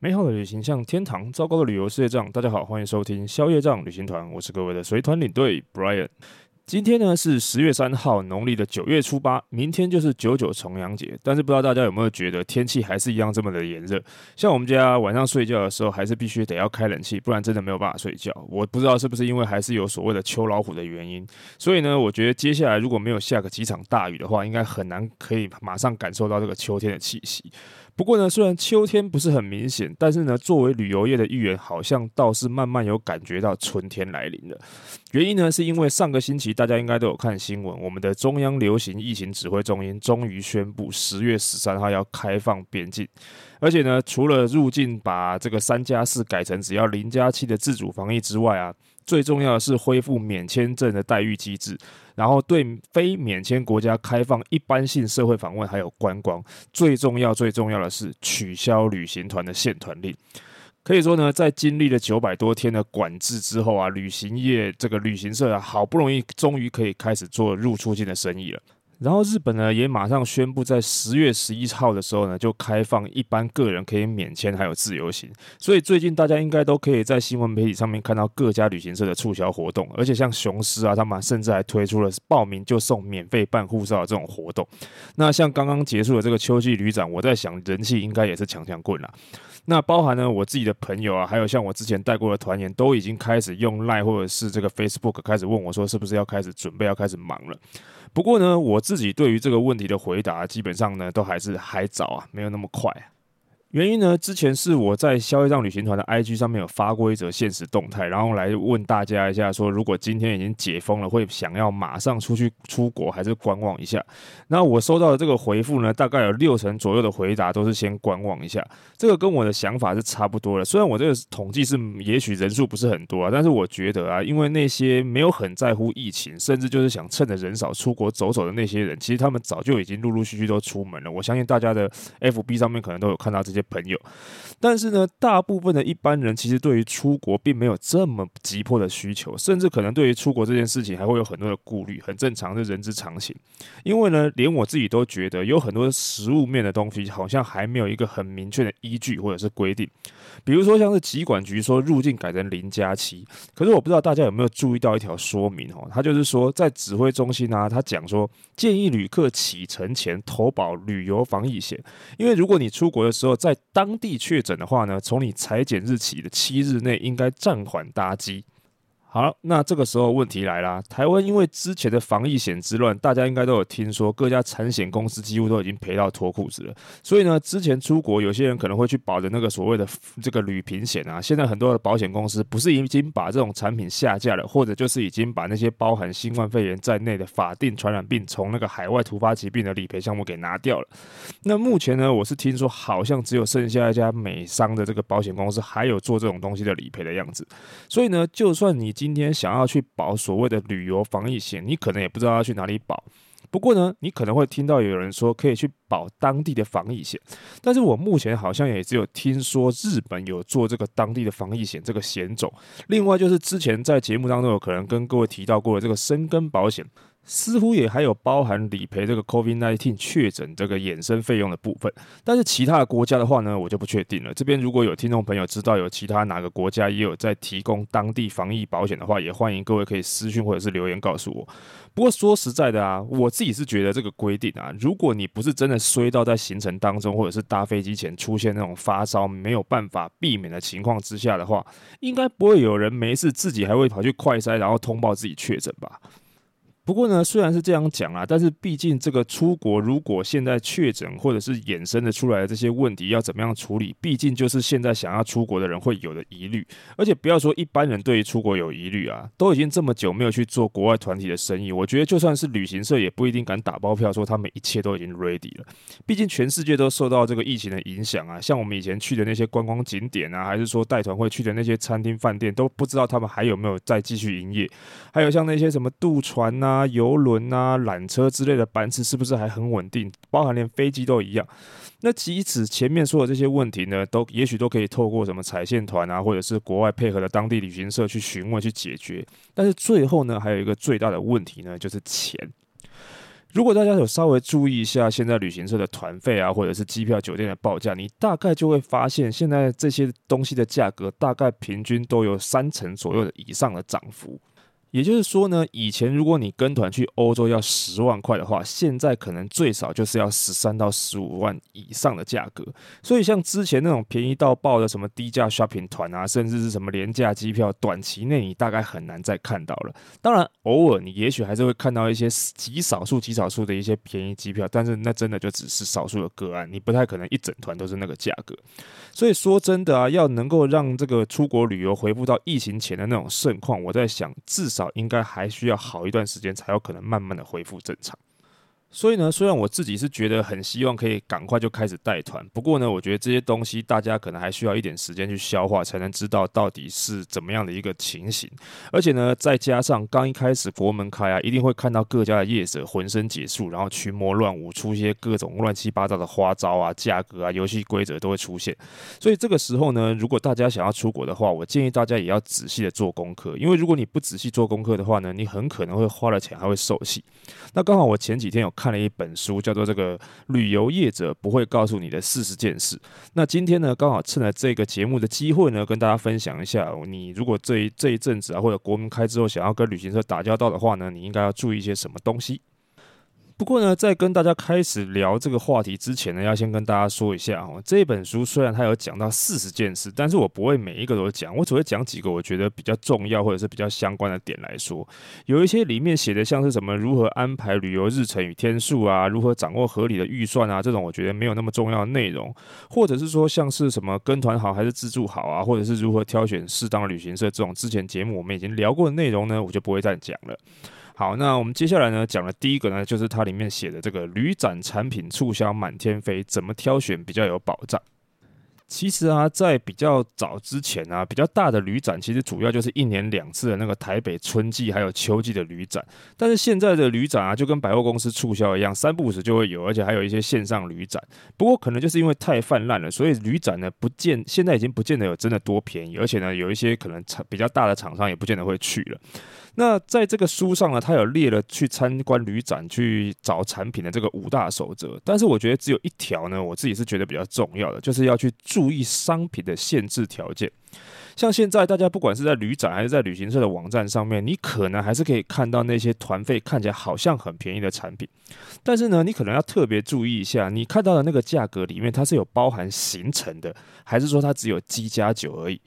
美好的旅行像天堂，糟糕的旅游是业障。大家好，欢迎收听消业障旅行团，我是各位的随团领队 Brian。今天呢是十月三号，农历的九月初八，明天就是九九重阳节。但是不知道大家有没有觉得天气还是一样这么的炎热？像我们家晚上睡觉的时候，还是必须得要开冷气，不然真的没有办法睡觉。我不知道是不是因为还是有所谓的秋老虎的原因。所以呢，我觉得接下来如果没有下个几场大雨的话，应该很难可以马上感受到这个秋天的气息。不过呢，虽然秋天不是很明显，但是呢，作为旅游业的一员，好像倒是慢慢有感觉到春天来临了。原因呢，是因为上个星期大家应该都有看新闻，我们的中央流行疫情指挥中心终于宣布，十月十三号要开放边境，而且呢，除了入境把这个三加四改成只要零加七的自主防疫之外啊。最重要的是恢复免签证的待遇机制，然后对非免签国家开放一般性社会访问，还有观光。最重要、最重要的是取消旅行团的限团令。可以说呢，在经历了九百多天的管制之后啊，旅行业这个旅行社啊，好不容易终于可以开始做入出境的生意了。然后日本呢也马上宣布，在十月十一号的时候呢，就开放一般个人可以免签，还有自由行。所以最近大家应该都可以在新闻媒体上面看到各家旅行社的促销活动，而且像雄狮啊，他们甚至还推出了报名就送免费办护照的这种活动。那像刚刚结束的这个秋季旅展，我在想人气应该也是强强棍啦。那包含呢我自己的朋友啊，还有像我之前带过的团员，都已经开始用 Line 或者是这个 Facebook 开始问我说，是不是要开始准备要开始忙了。不过呢，我自己对于这个问题的回答，基本上呢，都还是还早啊，没有那么快。原因呢，之前是我在消业障旅行团的 IG 上面有发过一则限时动态，然后来问大家一下，说如果今天已经解封了，会想要马上出去出国，还是观望一下？那我收到的这个回复呢，大概有六成左右的回答都是先观望一下。这个跟我的想法是差不多的。虽然我这个统计是也许人数不是很多啊，但是我觉得啊，因为那些没有很在乎疫情，甚至就是想趁着人少出国走走的那些人，其实他们早就已经陆陆续续都出门了。我相信大家的 FB 上面可能都有看到这些。朋友，但是呢，大部分的一般人其实对于出国并没有这么急迫的需求，甚至可能对于出国这件事情还会有很多的顾虑，很正常，是人之常情。因为呢，连我自己都觉得有很多实物面的东西，好像还没有一个很明确的依据或者是规定。比如说，像是疾管局说入境改成零加七，可是我不知道大家有没有注意到一条说明哦，他就是说在指挥中心啊，他讲说建议旅客启程前投保旅游防疫险，因为如果你出国的时候在在当地确诊的话呢，从你裁剪日起的七日内应该暂缓搭机。好，那这个时候问题来啦。台湾因为之前的防疫险之乱，大家应该都有听说，各家产险公司几乎都已经赔到脱裤子了。所以呢，之前出国有些人可能会去保的那个所谓的这个旅平险啊，现在很多的保险公司不是已经把这种产品下架了，或者就是已经把那些包含新冠肺炎在内的法定传染病从那个海外突发疾病的理赔项目给拿掉了。那目前呢，我是听说好像只有剩下一家美商的这个保险公司还有做这种东西的理赔的样子。所以呢，就算你今天想要去保所谓的旅游防疫险，你可能也不知道要去哪里保。不过呢，你可能会听到有人说可以去保当地的防疫险，但是我目前好像也只有听说日本有做这个当地的防疫险这个险种。另外就是之前在节目当中有可能跟各位提到过的这个生根保险。似乎也还有包含理赔这个 COVID-19 确诊这个衍生费用的部分，但是其他的国家的话呢，我就不确定了。这边如果有听众朋友知道有其他哪个国家也有在提供当地防疫保险的话，也欢迎各位可以私讯或者是留言告诉我。不过说实在的啊，我自己是觉得这个规定啊，如果你不是真的衰到在行程当中或者是搭飞机前出现那种发烧没有办法避免的情况之下的话，应该不会有人没事自己还会跑去快筛，然后通报自己确诊吧。不过呢，虽然是这样讲啊，但是毕竟这个出国，如果现在确诊或者是衍生的出来的这些问题，要怎么样处理？毕竟就是现在想要出国的人会有的疑虑。而且不要说一般人对于出国有疑虑啊，都已经这么久没有去做国外团体的生意，我觉得就算是旅行社也不一定敢打包票说他们一切都已经 ready 了。毕竟全世界都受到这个疫情的影响啊，像我们以前去的那些观光景点啊，还是说带团会去的那些餐厅饭店，都不知道他们还有没有再继续营业。还有像那些什么渡船呐、啊游轮啊、缆车之类的班次是不是还很稳定？包含连飞机都一样。那即使前面说的这些问题呢，都也许都可以透过什么踩线团啊，或者是国外配合的当地旅行社去询问去解决。但是最后呢，还有一个最大的问题呢，就是钱。如果大家有稍微注意一下现在旅行社的团费啊，或者是机票、酒店的报价，你大概就会发现，现在这些东西的价格大概平均都有三成左右的以上的涨幅。也就是说呢，以前如果你跟团去欧洲要十万块的话，现在可能最少就是要十三到十五万以上的价格。所以像之前那种便宜到爆的什么低价 shopping 团啊，甚至是什么廉价机票，短期内你大概很难再看到了。当然，偶尔你也许还是会看到一些极少数、极少数的一些便宜机票，但是那真的就只是少数的个案，你不太可能一整团都是那个价格。所以说真的啊，要能够让这个出国旅游恢复到疫情前的那种盛况，我在想至少。少应该还需要好一段时间，才有可能慢慢的恢复正常。所以呢，虽然我自己是觉得很希望可以赶快就开始带团，不过呢，我觉得这些东西大家可能还需要一点时间去消化，才能知道到底是怎么样的一个情形。而且呢，再加上刚一开始国门开啊，一定会看到各家的业者浑身解数，然后群魔乱舞，出一些各种乱七八糟的花招啊，价格啊，游戏规则都会出现。所以这个时候呢，如果大家想要出国的话，我建议大家也要仔细的做功课，因为如果你不仔细做功课的话呢，你很可能会花了钱还会受气。那刚好我前几天有看了一本书，叫做《这个旅游业者不会告诉你的四十件事》。那今天呢，刚好趁着这个节目的机会呢，跟大家分享一下，你如果这一这一阵子啊，或者国门开之后想要跟旅行社打交道的话呢，你应该要注意一些什么东西。不过呢，在跟大家开始聊这个话题之前呢，要先跟大家说一下哦，这本书虽然它有讲到四十件事，但是我不会每一个都讲，我只会讲几个我觉得比较重要或者是比较相关的点来说。有一些里面写的像是什么如何安排旅游日程与天数啊，如何掌握合理的预算啊，这种我觉得没有那么重要的内容，或者是说像是什么跟团好还是自助好啊，或者是如何挑选适当的旅行社这种之前节目我们已经聊过的内容呢，我就不会再讲了。好，那我们接下来呢，讲的第一个呢，就是它里面写的这个旅展产品促销满天飞，怎么挑选比较有保障？其实啊，在比较早之前啊，比较大的旅展其实主要就是一年两次的那个台北春季还有秋季的旅展。但是现在的旅展啊，就跟百货公司促销一样，三不五时就会有，而且还有一些线上旅展。不过可能就是因为太泛滥了，所以旅展呢不见现在已经不见得有真的多便宜，而且呢有一些可能厂比较大的厂商也不见得会去了。那在这个书上呢，他有列了去参观旅展去找产品的这个五大守则，但是我觉得只有一条呢，我自己是觉得比较重要的，就是要去。注意商品的限制条件。像现在大家不管是在旅展还是在旅行社的网站上面，你可能还是可以看到那些团费看起来好像很便宜的产品，但是呢，你可能要特别注意一下，你看到的那个价格里面它是有包含行程的，还是说它只有机加酒而已？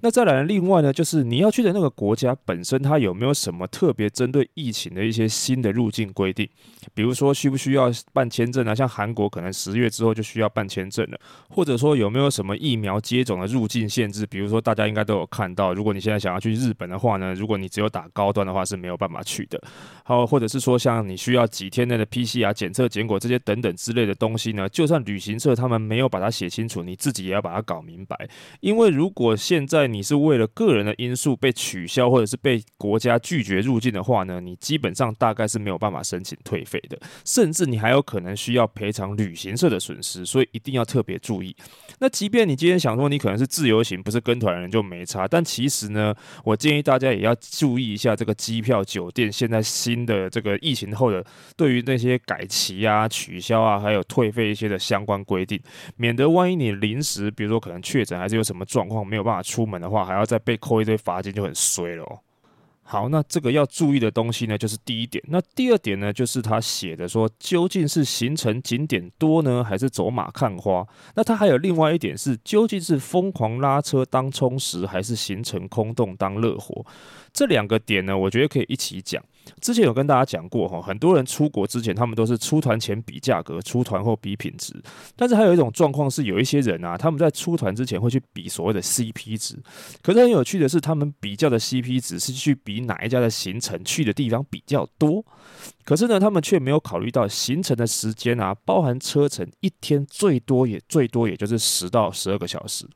那再来另外呢，就是你要去的那个国家本身它有没有什么特别针对疫情的一些新的入境规定？比如说需不需要办签证啊？像韩国可能十月之后就需要办签证了，或者说有没有什么疫苗接种的入境限制？比如说大家应该。大家都有看到，如果你现在想要去日本的话呢，如果你只有打高端的话是没有办法去的。好，或者是说像你需要几天内的 PCR 检测结果这些等等之类的东西呢，就算旅行社他们没有把它写清楚，你自己也要把它搞明白。因为如果现在你是为了个人的因素被取消，或者是被国家拒绝入境的话呢，你基本上大概是没有办法申请退费的，甚至你还有可能需要赔偿旅行社的损失，所以一定要特别注意。那即便你今天想说你可能是自由行，不是跟团人就。没差，但其实呢，我建议大家也要注意一下这个机票、酒店现在新的这个疫情后的对于那些改期啊、取消啊，还有退费一些的相关规定，免得万一你临时，比如说可能确诊还是有什么状况没有办法出门的话，还要再被扣一堆罚金，就很衰了哦。好，那这个要注意的东西呢，就是第一点。那第二点呢，就是他写的说，究竟是行程景点多呢，还是走马看花？那他还有另外一点是，究竟是疯狂拉车当充实，还是行程空洞当乐活？这两个点呢，我觉得可以一起讲。之前有跟大家讲过哈，很多人出国之前，他们都是出团前比价格，出团后比品质。但是还有一种状况是，有一些人啊，他们在出团之前会去比所谓的 CP 值。可是很有趣的是，他们比较的 CP 值是去比哪一家的行程去的地方比较多。可是呢，他们却没有考虑到行程的时间啊，包含车程，一天最多也最多也就是十到十二个小时。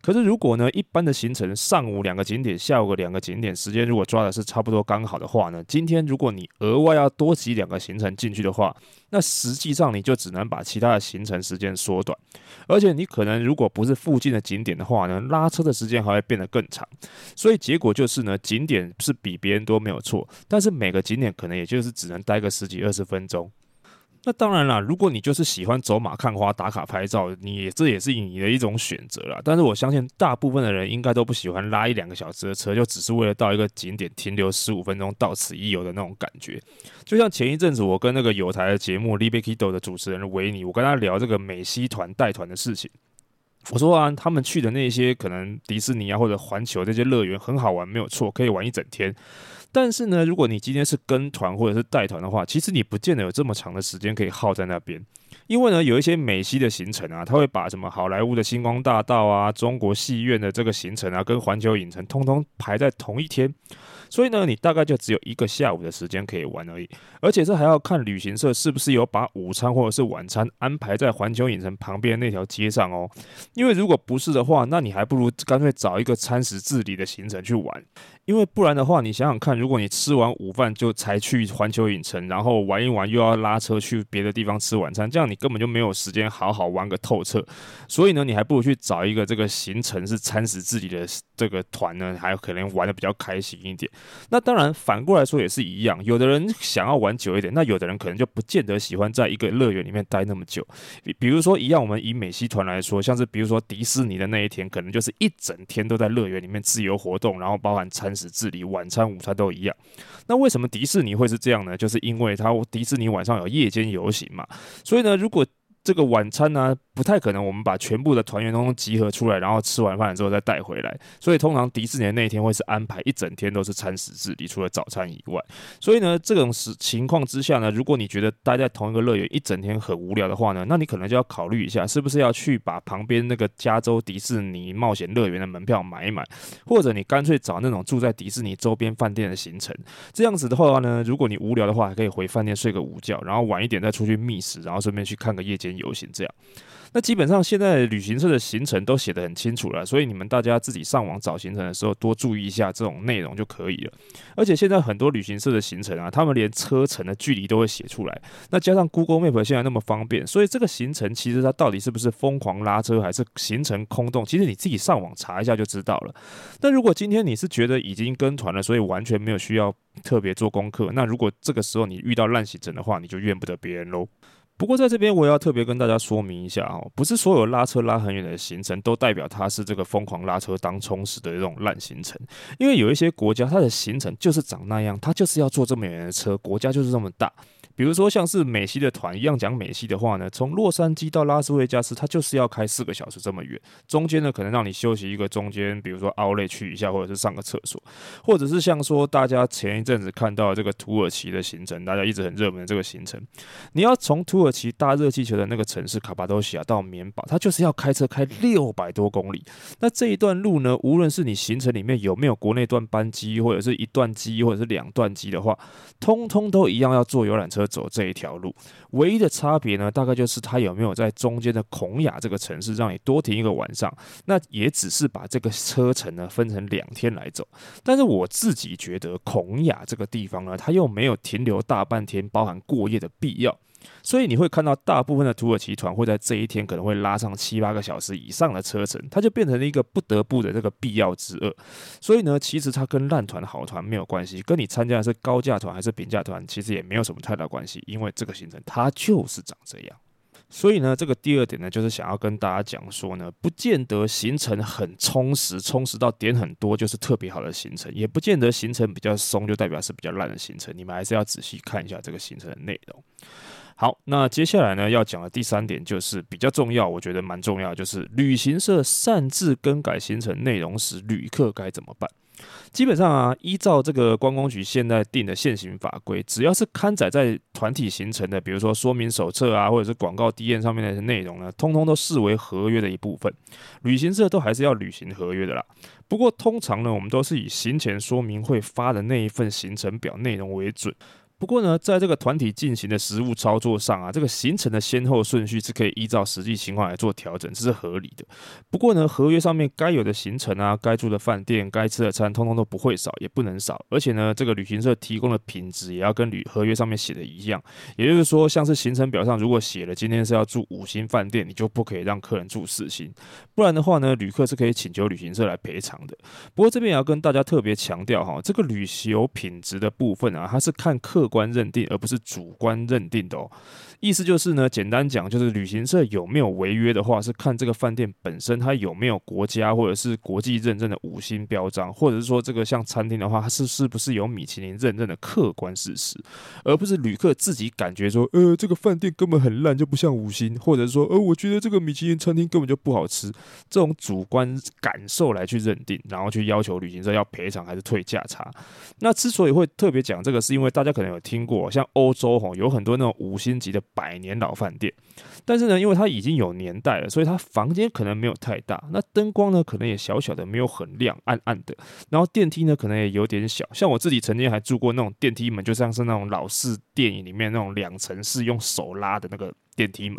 可是如果呢，一般的行程上午两个景点，下午个两个景点，时间如果抓的是差不多刚好的话呢，今天如果你额外要多挤两个行程进去的话，那实际上你就只能把其他的行程时间缩短，而且你可能如果不是附近的景点的话呢，拉车的时间还会变得更长。所以结果就是呢，景点是比别人多没有错，但是每个景点可能也就是只能待个十几二十分钟。那当然啦，如果你就是喜欢走马看花、打卡拍照，你也这也是你的一种选择啦。但是我相信大部分的人应该都不喜欢拉一两个小时的车，就只是为了到一个景点停留十五分钟，到此一游的那种感觉。就像前一阵子我跟那个有台的节目《Libekido》的主持人维尼，我跟他聊这个美西团带团的事情。我说啊，他们去的那些可能迪士尼啊或者环球这些乐园很好玩，没有错，可以玩一整天。但是呢，如果你今天是跟团或者是带团的话，其实你不见得有这么长的时间可以耗在那边，因为呢，有一些美西的行程啊，他会把什么好莱坞的星光大道啊、中国戏院的这个行程啊，跟环球影城通通排在同一天。所以呢，你大概就只有一个下午的时间可以玩而已，而且这还要看旅行社是不是有把午餐或者是晚餐安排在环球影城旁边那条街上哦。因为如果不是的话，那你还不如干脆找一个餐食自理的行程去玩。因为不然的话，你想想看，如果你吃完午饭就才去环球影城，然后玩一玩又要拉车去别的地方吃晚餐，这样你根本就没有时间好好玩个透彻。所以呢，你还不如去找一个这个行程是餐食自理的这个团呢，还有可能玩得比较开心一点。那当然，反过来说也是一样。有的人想要玩久一点，那有的人可能就不见得喜欢在一个乐园里面待那么久。比比如说一样，我们以美西团来说，像是比如说迪士尼的那一天，可能就是一整天都在乐园里面自由活动，然后包含餐食自理，晚餐、午餐都一样。那为什么迪士尼会是这样呢？就是因为它迪士尼晚上有夜间游行嘛。所以呢，如果这个晚餐呢，不太可能，我们把全部的团员都集合出来，然后吃完饭之后再带回来。所以通常迪士尼那一天会是安排一整天都是餐食自理，除了早餐以外。所以呢，这种时情况之下呢，如果你觉得待在同一个乐园一整天很无聊的话呢，那你可能就要考虑一下，是不是要去把旁边那个加州迪士尼冒险乐园的门票买一买，或者你干脆找那种住在迪士尼周边饭店的行程。这样子的话呢，如果你无聊的话，还可以回饭店睡个午觉，然后晚一点再出去觅食，然后顺便去看个夜间游行，这样。那基本上现在旅行社的行程都写得很清楚了，所以你们大家自己上网找行程的时候多注意一下这种内容就可以了。而且现在很多旅行社的行程啊，他们连车程的距离都会写出来。那加上 Google Map 现在那么方便，所以这个行程其实它到底是不是疯狂拉车还是行程空洞，其实你自己上网查一下就知道了。但如果今天你是觉得已经跟团了，所以完全没有需要特别做功课，那如果这个时候你遇到烂行程的话，你就怨不得别人喽。不过在这边我也要特别跟大家说明一下哦，不是所有拉车拉很远的行程都代表它是这个疯狂拉车当充实的这种烂行程，因为有一些国家它的行程就是长那样，它就是要坐这么远的车，国家就是这么大。比如说像是美西的团一样，讲美西的话呢，从洛杉矶到拉斯维加斯，它就是要开四个小时这么远。中间呢，可能让你休息一个中间，比如说 Outlet 去一下，或者是上个厕所，或者是像说大家前一阵子看到这个土耳其的行程，大家一直很热门的这个行程，你要从土耳其大热气球的那个城市卡帕多西亚到棉堡，它就是要开车开六百多公里。那这一段路呢，无论是你行程里面有没有国内段班机，或者是一段机，或者是两段机的话，通通都一样要坐游览车。走这一条路，唯一的差别呢，大概就是它有没有在中间的孔雅这个城市让你多停一个晚上。那也只是把这个车程呢分成两天来走。但是我自己觉得孔雅这个地方呢，它又没有停留大半天，包含过夜的必要。所以你会看到大部分的土耳其团会在这一天可能会拉上七八个小时以上的车程，它就变成了一个不得不的这个必要之恶。所以呢，其实它跟烂团好团没有关系，跟你参加的是高价团还是平价团，其实也没有什么太大关系，因为这个行程它就是长这样。所以呢，这个第二点呢，就是想要跟大家讲说呢，不见得行程很充实，充实到点很多就是特别好的行程，也不见得行程比较松就代表是比较烂的行程。你们还是要仔细看一下这个行程的内容。好，那接下来呢，要讲的第三点就是比较重要，我觉得蛮重要，就是旅行社擅自更改行程内容时，旅客该怎么办？基本上啊，依照这个观光局现在定的现行法规，只要是刊载在团体行程的，比如说说明手册啊，或者是广告 DM 上面的内容呢，通通都视为合约的一部分，旅行社都还是要履行合约的啦。不过通常呢，我们都是以行前说明会发的那一份行程表内容为准。不过呢，在这个团体进行的实物操作上啊，这个行程的先后顺序是可以依照实际情况来做调整，这是合理的。不过呢，合约上面该有的行程啊，该住的饭店、该吃的餐，通通都不会少，也不能少。而且呢，这个旅行社提供的品质也要跟旅合约上面写的一样。也就是说，像是行程表上如果写了今天是要住五星饭店，你就不可以让客人住四星，不然的话呢，旅客是可以请求旅行社来赔偿的。不过这边也要跟大家特别强调哈，这个旅游品质的部分啊，它是看客观认定，而不是主观认定的哦。意思就是呢，简单讲，就是旅行社有没有违约的话，是看这个饭店本身它有没有国家或者是国际认证的五星标章，或者是说这个像餐厅的话，它是是不是有米其林认证的客观事实，而不是旅客自己感觉说，呃，这个饭店根本很烂，就不像五星，或者说，呃，我觉得这个米其林餐厅根本就不好吃，这种主观感受来去认定，然后去要求旅行社要赔偿还是退价差。那之所以会特别讲这个，是因为大家可能有听过，像欧洲吼有很多那种五星级的。百年老饭店，但是呢，因为它已经有年代了，所以它房间可能没有太大，那灯光呢可能也小小的，没有很亮，暗暗的。然后电梯呢可能也有点小，像我自己曾经还住过那种电梯门，就像是那种老式电影里面那种两层式用手拉的那个电梯门。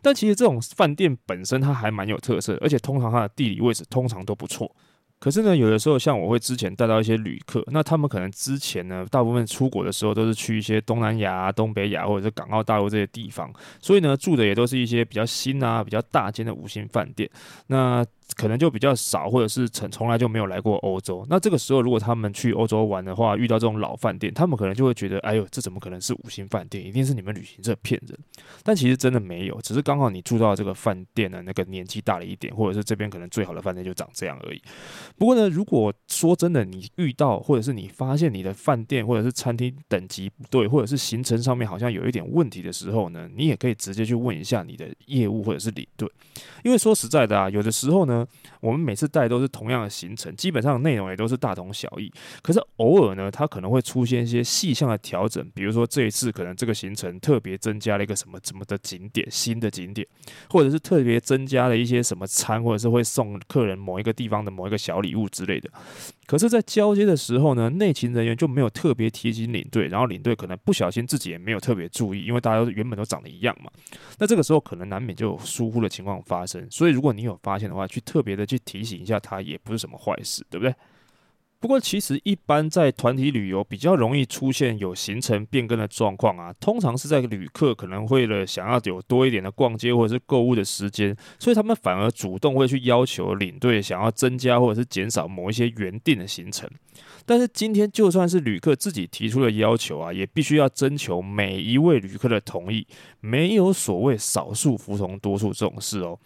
但其实这种饭店本身它还蛮有特色，而且通常它的地理位置通常都不错。可是呢，有的时候像我会之前带到一些旅客，那他们可能之前呢，大部分出国的时候都是去一些东南亚、东北亚或者是港澳大陆这些地方，所以呢，住的也都是一些比较新啊、比较大间的五星饭店。那可能就比较少，或者是从从来就没有来过欧洲。那这个时候，如果他们去欧洲玩的话，遇到这种老饭店，他们可能就会觉得，哎呦，这怎么可能是五星饭店？一定是你们旅行社骗人。但其实真的没有，只是刚好你住到这个饭店的那个年纪大了一点，或者是这边可能最好的饭店就长这样而已。不过呢，如果说真的，你遇到或者是你发现你的饭店或者是餐厅等级不对，或者是行程上面好像有一点问题的时候呢，你也可以直接去问一下你的业务或者是领队，因为说实在的啊，有的时候呢。我们每次带都是同样的行程，基本上内容也都是大同小异。可是偶尔呢，它可能会出现一些细项的调整，比如说这一次可能这个行程特别增加了一个什么什么的景点，新的景点，或者是特别增加了一些什么餐，或者是会送客人某一个地方的某一个小礼物之类的。可是，在交接的时候呢，内勤人员就没有特别提醒领队，然后领队可能不小心自己也没有特别注意，因为大家原本都长得一样嘛。那这个时候可能难免就有疏忽的情况发生。所以，如果你有发现的话，去特别的去提醒一下他，也不是什么坏事，对不对？不过，其实一般在团体旅游比较容易出现有行程变更的状况啊，通常是在旅客可能为了想要有多一点的逛街或者是购物的时间，所以他们反而主动会去要求领队想要增加或者是减少某一些原定的行程。但是今天就算是旅客自己提出的要求啊，也必须要征求每一位旅客的同意，没有所谓少数服从多数这种事哦。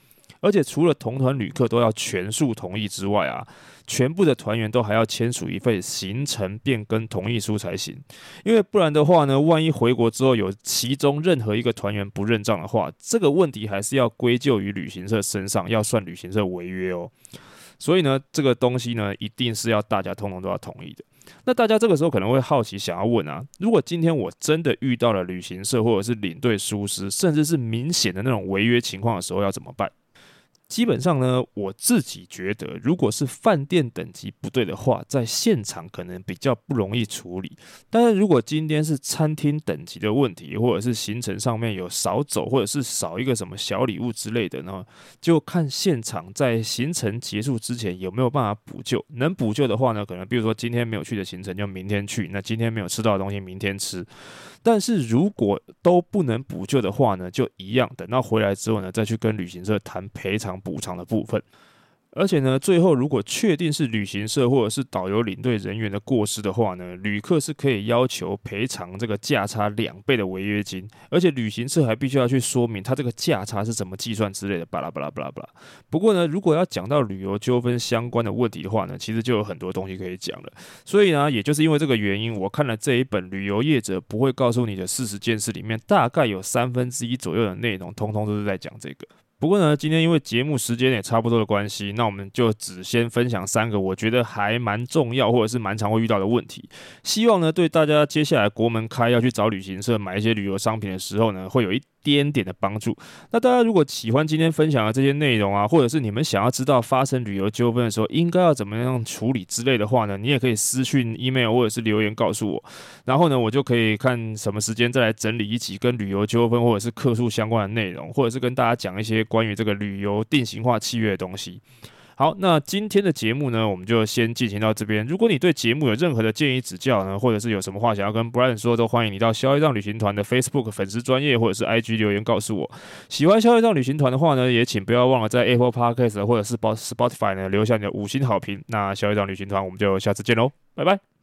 而且除了同团旅客都要全数同意之外啊，全部的团员都还要签署一份行程变更同意书才行。因为不然的话呢，万一回国之后有其中任何一个团员不认账的话，这个问题还是要归咎于旅行社身上，要算旅行社违约哦。所以呢，这个东西呢，一定是要大家通通都要同意的。那大家这个时候可能会好奇，想要问啊，如果今天我真的遇到了旅行社或者是领队疏失，甚至是明显的那种违约情况的时候，要怎么办？基本上呢，我自己觉得，如果是饭店等级不对的话，在现场可能比较不容易处理。但是如果今天是餐厅等级的问题，或者是行程上面有少走，或者是少一个什么小礼物之类的呢，就看现场在行程结束之前有没有办法补救。能补救的话呢，可能比如说今天没有去的行程就明天去，那今天没有吃到的东西明天吃。但是如果都不能补救的话呢，就一样，等到回来之后呢，再去跟旅行社谈赔偿补偿的部分。而且呢，最后如果确定是旅行社或者是导游领队人员的过失的话呢，旅客是可以要求赔偿这个价差两倍的违约金，而且旅行社还必须要去说明他这个价差是怎么计算之类的，巴拉巴拉巴拉巴拉。不过呢，如果要讲到旅游纠纷相关的问题的话呢，其实就有很多东西可以讲了。所以呢，也就是因为这个原因，我看了这一本旅游业者不会告诉你的四十件事里面，大概有三分之一左右的内容，通通都是在讲这个。不过呢，今天因为节目时间也差不多的关系，那我们就只先分享三个我觉得还蛮重要或者是蛮常会遇到的问题。希望呢，对大家接下来国门开要去找旅行社买一些旅游商品的时候呢，会有一点点的帮助。那大家如果喜欢今天分享的这些内容啊，或者是你们想要知道发生旅游纠纷的时候应该要怎么样处理之类的话呢，你也可以私讯 email 或者是留言告诉我。然后呢，我就可以看什么时间再来整理一起跟旅游纠纷或者是客诉相关的内容，或者是跟大家讲一些关于这个旅游定型化契约的东西。好，那今天的节目呢，我们就先进行到这边。如果你对节目有任何的建议指教呢，或者是有什么话想要跟 Brian 说，都欢迎你到消业障旅行团的 Facebook 粉丝专业或者是 IG 留言告诉我。喜欢消业障旅行团的话呢，也请不要忘了在 Apple Podcast 或者是 Spotify 呢留下你的五星好评。那消业障旅行团，我们就下次见喽，拜拜。